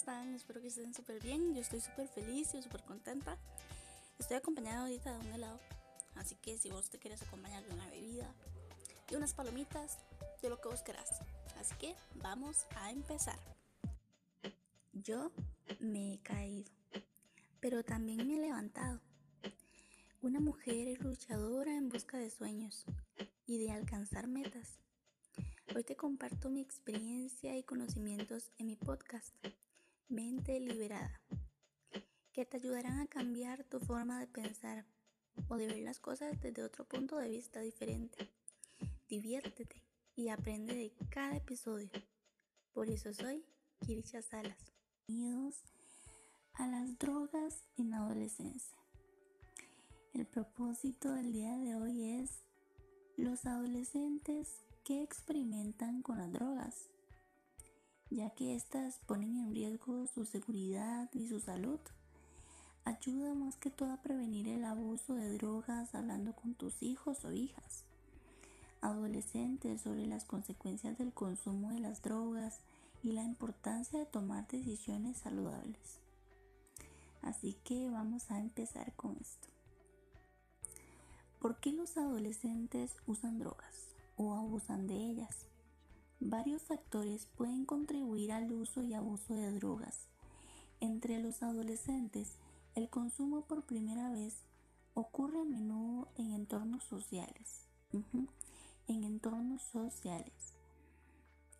están? Espero que estén súper bien. Yo estoy súper feliz y súper contenta. Estoy acompañada ahorita de un helado. Así que si vos te quieres acompañar de una bebida, de unas palomitas, de lo que vos querás. Así que vamos a empezar. Yo me he caído, pero también me he levantado. Una mujer luchadora en busca de sueños y de alcanzar metas. Hoy te comparto mi experiencia y conocimientos en mi podcast, Mente Liberada, que te ayudarán a cambiar tu forma de pensar o de ver las cosas desde otro punto de vista diferente. Diviértete y aprende de cada episodio. Por eso soy Kirisha Salas. Bienvenidos a las drogas en adolescencia. El propósito del día de hoy es los adolescentes que experimentan con las drogas, ya que éstas ponen en riesgo su seguridad y su salud. Ayuda más que todo a prevenir el abuso de drogas hablando con tus hijos o hijas, adolescentes sobre las consecuencias del consumo de las drogas y la importancia de tomar decisiones saludables. Así que vamos a empezar con esto. ¿Por qué los adolescentes usan drogas? o abusan de ellas. Varios factores pueden contribuir al uso y abuso de drogas. Entre los adolescentes, el consumo por primera vez ocurre a menudo en entornos sociales. En entornos sociales.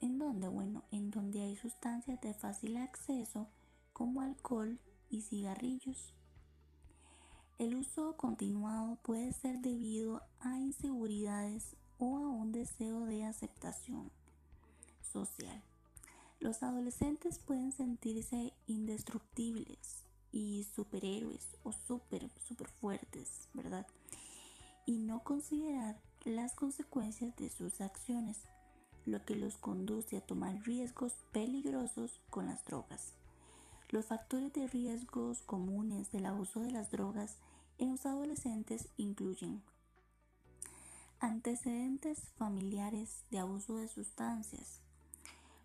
¿En donde? Bueno, en donde hay sustancias de fácil acceso como alcohol y cigarrillos. El uso continuado puede ser debido a inseguridades o a un deseo de aceptación Los adolescentes pueden sentirse indestructibles y superhéroes o super, super fuertes, ¿verdad? Y no considerar las consecuencias de sus acciones, lo que los conduce a tomar riesgos peligrosos con las drogas. Los factores de riesgos comunes del abuso de las drogas en los adolescentes incluyen Antecedentes familiares de abuso de sustancias.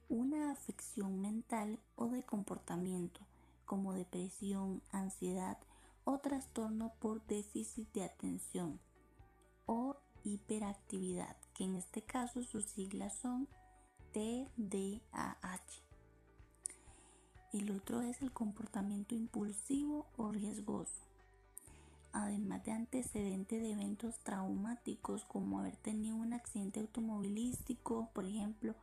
Una afección mental o de comportamiento como depresión, ansiedad o trastorno por déficit de atención o hiperactividad, que en este caso sus siglas son TDAH. El otro es el comportamiento impulsivo o riesgoso además de antecedentes de eventos traumáticos como haber tenido un accidente automovilístico, por ejemplo,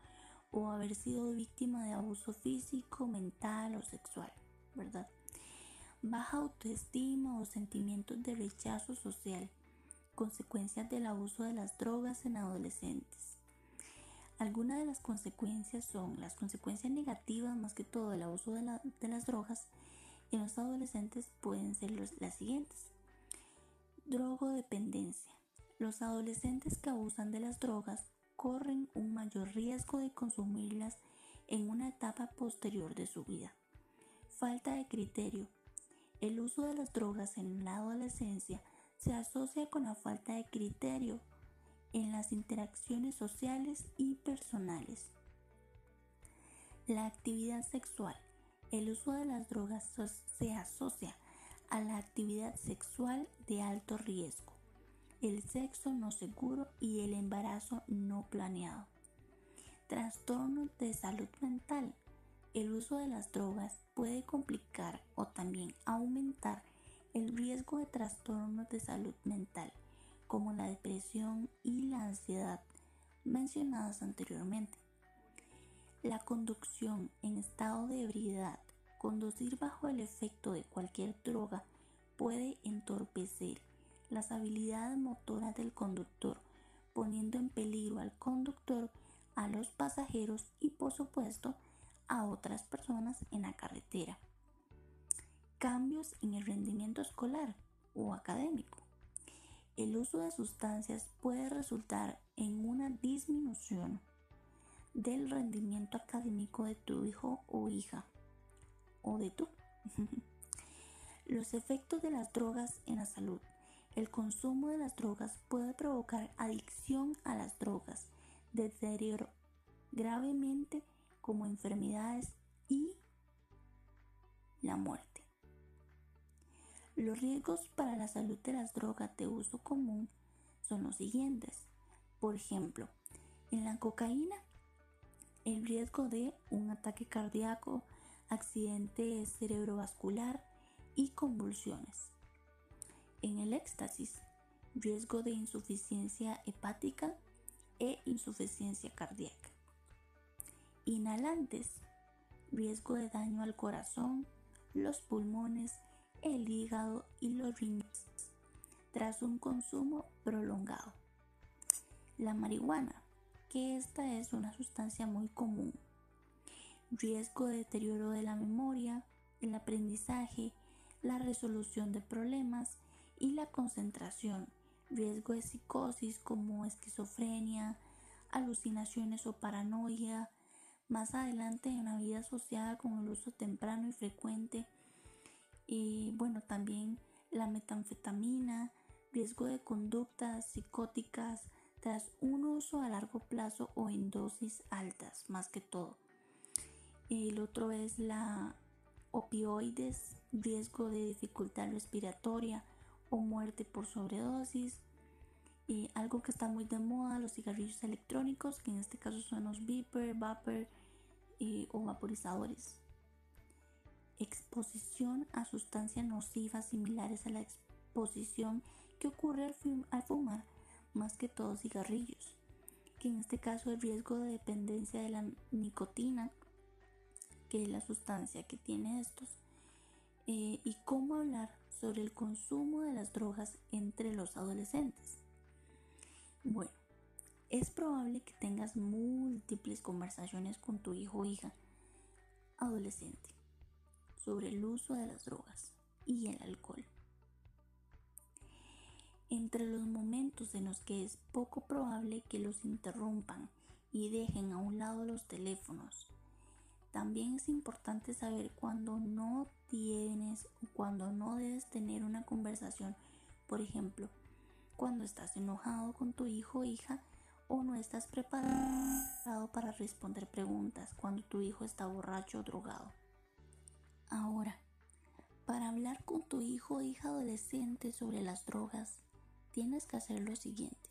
o haber sido víctima de abuso físico, mental o sexual, ¿verdad? Baja autoestima o sentimientos de rechazo social, consecuencias del abuso de las drogas en adolescentes. Algunas de las consecuencias son las consecuencias negativas, más que todo del abuso de, las drogas en los adolescentes pueden ser las siguientes Drogodependencia. Los adolescentes que abusan de las drogas corren un mayor riesgo de consumirlas en una etapa posterior de su vida. Falta de criterio. El uso de las drogas en la adolescencia se asocia con la falta de criterio en las interacciones sociales y personales. La actividad sexual. El uso de las drogas se asocia a la actividad sexual de alto riesgo, el sexo no seguro y el embarazo no planeado. Trastornos de salud mental. El uso de las drogas puede complicar o también aumentar el riesgo de trastornos de salud mental, como la depresión y la ansiedad mencionadas anteriormente. La conducción en estado de ebriedad Conducir bajo el efecto de cualquier droga puede entorpecer las habilidades motoras del conductor, poniendo en peligro al conductor, a los pasajeros y por supuesto a otras personas en la carretera. Cambios en el rendimiento escolar o académico. El uso de sustancias puede resultar en una disminución del rendimiento académico de tu hijo o hija o de tú. Los efectos de las drogas en la salud. El consumo de las drogas puede provocar adicción a las drogas, deterioro gravemente como enfermedades y la muerte. Los riesgos para la salud de las drogas de uso común son los siguientes. Por ejemplo, en la cocaína, el riesgo de un ataque cardíaco, accidente cerebrovascular y convulsiones. En el éxtasis, riesgo de insuficiencia hepática e insuficiencia cardíaca. Inhalantes, riesgo de daño al corazón, los pulmones, el hígado y los riñones tras un consumo prolongado. La marihuana, que esta es una sustancia muy común. Riesgo de deterioro de la memoria, el aprendizaje, la resolución de problemas y la concentración. Riesgo de psicosis como esquizofrenia, alucinaciones o paranoia. Más adelante en la vida asociada con el uso temprano y frecuente. Y bueno, también la metanfetamina, riesgo de conductas psicóticas tras un uso a largo plazo o en dosis altas, más que todo. El otro es la opioides, riesgo de dificultad respiratoria o muerte por sobredosis. Y algo que está muy de moda, los cigarrillos electrónicos, que en este caso son los beeper, vapor o vaporizadores. Exposición a sustancias nocivas similares a la exposición que ocurre al, fumar, más que todo cigarrillos, que en este caso el riesgo de dependencia de la nicotina, que es la sustancia que tiene estos, eh, y cómo hablar sobre el consumo de las drogas entre los adolescentes. Bueno, es probable que tengas múltiples conversaciones con tu hijo o hija adolescente sobre el uso de las drogas y el alcohol. Entre los momentos en los que es poco probable que los interrumpan y dejen a un lado los teléfonos, también es importante saber cuándo no tienes o cuando no debes tener una conversación. Por ejemplo, cuando estás enojado con tu hijo o hija o no estás preparado para responder preguntas cuando tu hijo está borracho o drogado. Ahora, para hablar con tu hijo o hija adolescente sobre las drogas, tienes que hacer lo siguiente.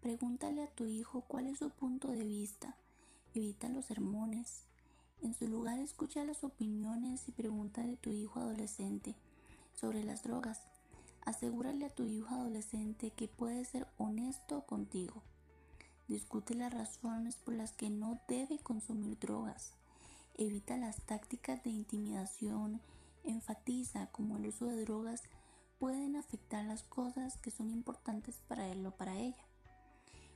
Pregúntale a tu hijo cuál es su punto de vista. Evita los sermones. En su lugar escucha las opiniones y pregunta de tu hijo adolescente sobre las drogas. Asegúrale a tu hijo adolescente que puede ser honesto contigo. Discute las razones por las que no debe consumir drogas. Evita las tácticas de intimidación. Enfatiza como el uso de drogas pueden afectar las cosas que son importantes para él o para ella,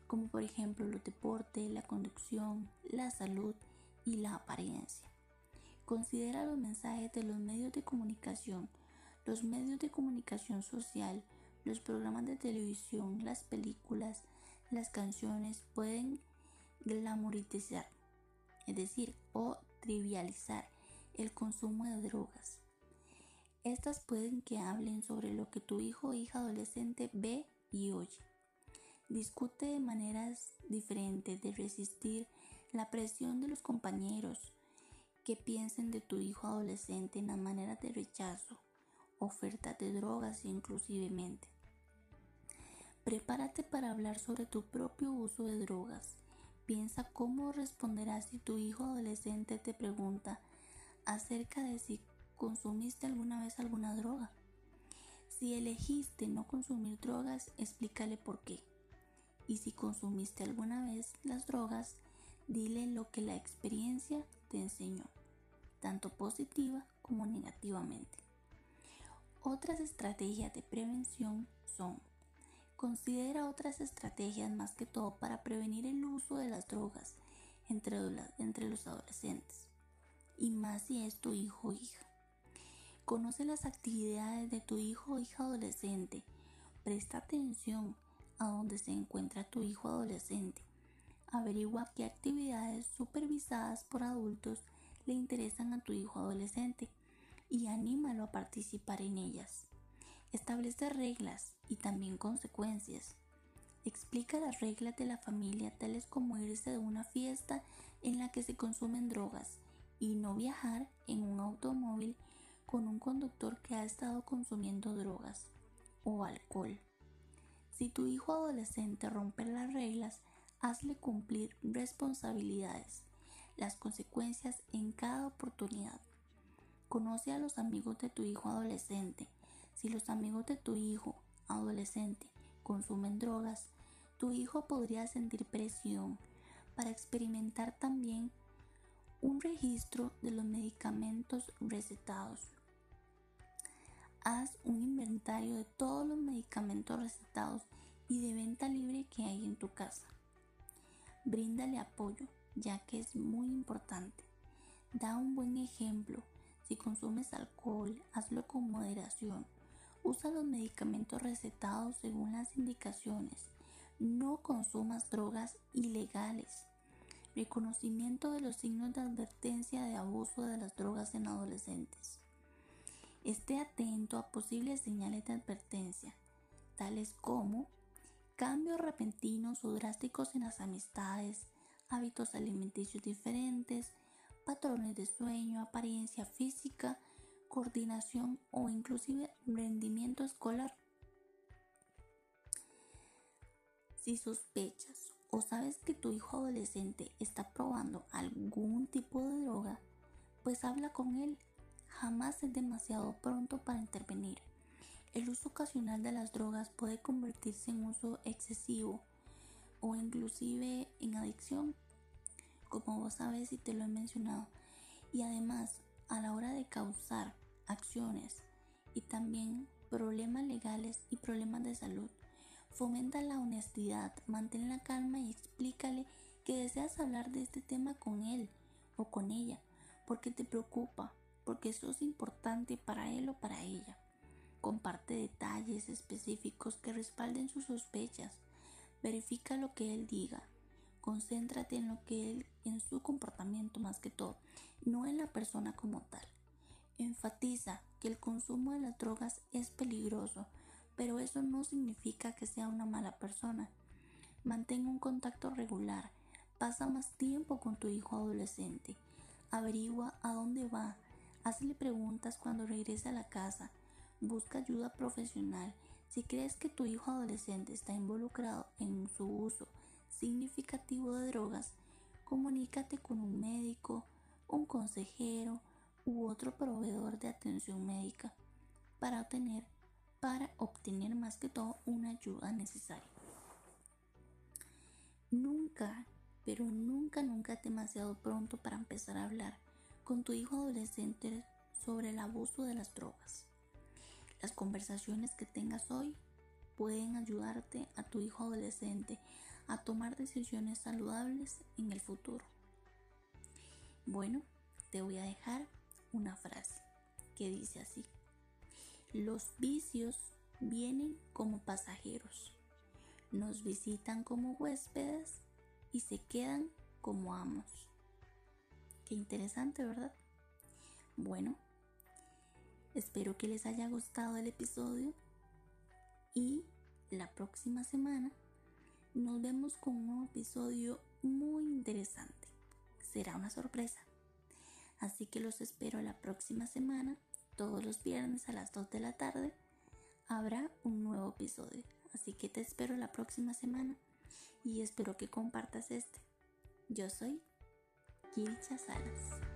como por ejemplo los deportes, la conducción, la salud y la apariencia. Considera los mensajes de los medios de comunicación, los medios de comunicación social, los programas de televisión, las películas, las canciones pueden glamorizar, es decir, o trivializar el consumo de drogas. Estas pueden que hablen sobre lo que tu hijo o hija adolescente ve y oye. Discute de maneras diferentes de resistir la presión de los compañeros que piensen de tu hijo adolescente en las maneras de rechazo, ofertas de drogas inclusivemente. Prepárate para hablar sobre tu propio uso de drogas. Piensa cómo responderás si tu hijo adolescente te pregunta acerca de si ¿Consumiste alguna vez alguna droga? Si elegiste no consumir drogas, explícale por qué. Y si consumiste alguna vez las drogas, dile lo que la experiencia te enseñó, tanto positiva como negativamente. Otras estrategias de prevención son Considera otras estrategias más que todo para prevenir el uso de las drogas entre, los adolescentes, y más si es tu hijo o hija. Conoce las actividades de tu hijo o hija adolescente. Presta atención a dónde se encuentra tu hijo adolescente. Averigua qué actividades supervisadas por adultos le interesan a tu hijo adolescente y anímalo a participar en ellas. Establece reglas y también consecuencias. Explica las reglas de la familia tales como irse de una fiesta en la que se consumen drogas y no viajar en un automóvil con un conductor que ha estado consumiendo drogas o alcohol. Si tu hijo adolescente rompe las reglas, hazle cumplir responsabilidades, las consecuencias en cada oportunidad. Conoce a los amigos de tu hijo adolescente. Si los amigos de tu hijo adolescente consumen drogas, tu hijo podría sentir presión para experimentar también un registro de los medicamentos recetados. Haz un inventario de todos los medicamentos recetados y de venta libre que hay en tu casa. Bríndale apoyo, ya que es muy importante. Da un buen ejemplo. Si consumes alcohol, hazlo con moderación. Usa los medicamentos recetados según las indicaciones. No consumas drogas ilegales. Reconocimiento de los signos de advertencia de abuso de las drogas en adolescentes. Esté atento a posibles señales de advertencia, tales como cambios repentinos o drásticos en las amistades, hábitos alimenticios diferentes, patrones de sueño, apariencia física, coordinación o inclusive rendimiento escolar. Si sospechas o sabes que tu hijo adolescente está probando algún tipo de droga, pues habla con él. Jamás es demasiado pronto para intervenir. El uso ocasional de las drogas puede convertirse en uso excesivo o inclusive en adicción, como vos sabes y te lo he mencionado. Y además, a la hora de causar acciones y también problemas legales y problemas de salud, fomenta la honestidad, mantén la calma y explícale que deseas hablar de este tema con él o con ella, porque te preocupa, porque eso es importante para él o para ella. Comparte detalles específicos que respalden sus sospechas. Verifica lo que él diga. Concéntrate en lo que él, en su comportamiento más que todo, no en la persona como tal. Enfatiza que el consumo de las drogas es peligroso, pero eso no significa que sea una mala persona. Mantén un contacto regular. Pasa más tiempo con tu hijo adolescente. Averigua a dónde va. Hazle preguntas cuando regrese a la casa busca ayuda profesional. Si crees que tu hijo adolescente está involucrado en su uso significativo de drogas, comunícate con un médico, un consejero u otro proveedor de atención médica para obtener, para obtener más que todo una ayuda necesaria. Nunca, pero nunca, nunca es demasiado pronto para empezar a hablar con tu hijo adolescente sobre el abuso de las drogas. Las conversaciones que tengas hoy pueden ayudarte a tu hijo adolescente a tomar decisiones saludables en el futuro. Bueno, te voy a dejar una frase que dice así. Los vicios vienen como pasajeros, nos visitan como huéspedes y se quedan como amos. Qué interesante, ¿verdad? Bueno, Espero que les haya gustado el episodio y la próxima semana nos vemos con un nuevo episodio muy interesante. Será una sorpresa. Así que los espero la próxima semana, todos los viernes a las 2 de la tarde. Habrá un nuevo episodio. Así que te espero la próxima semana y espero que compartas este. Yo soy Gilcha Salas.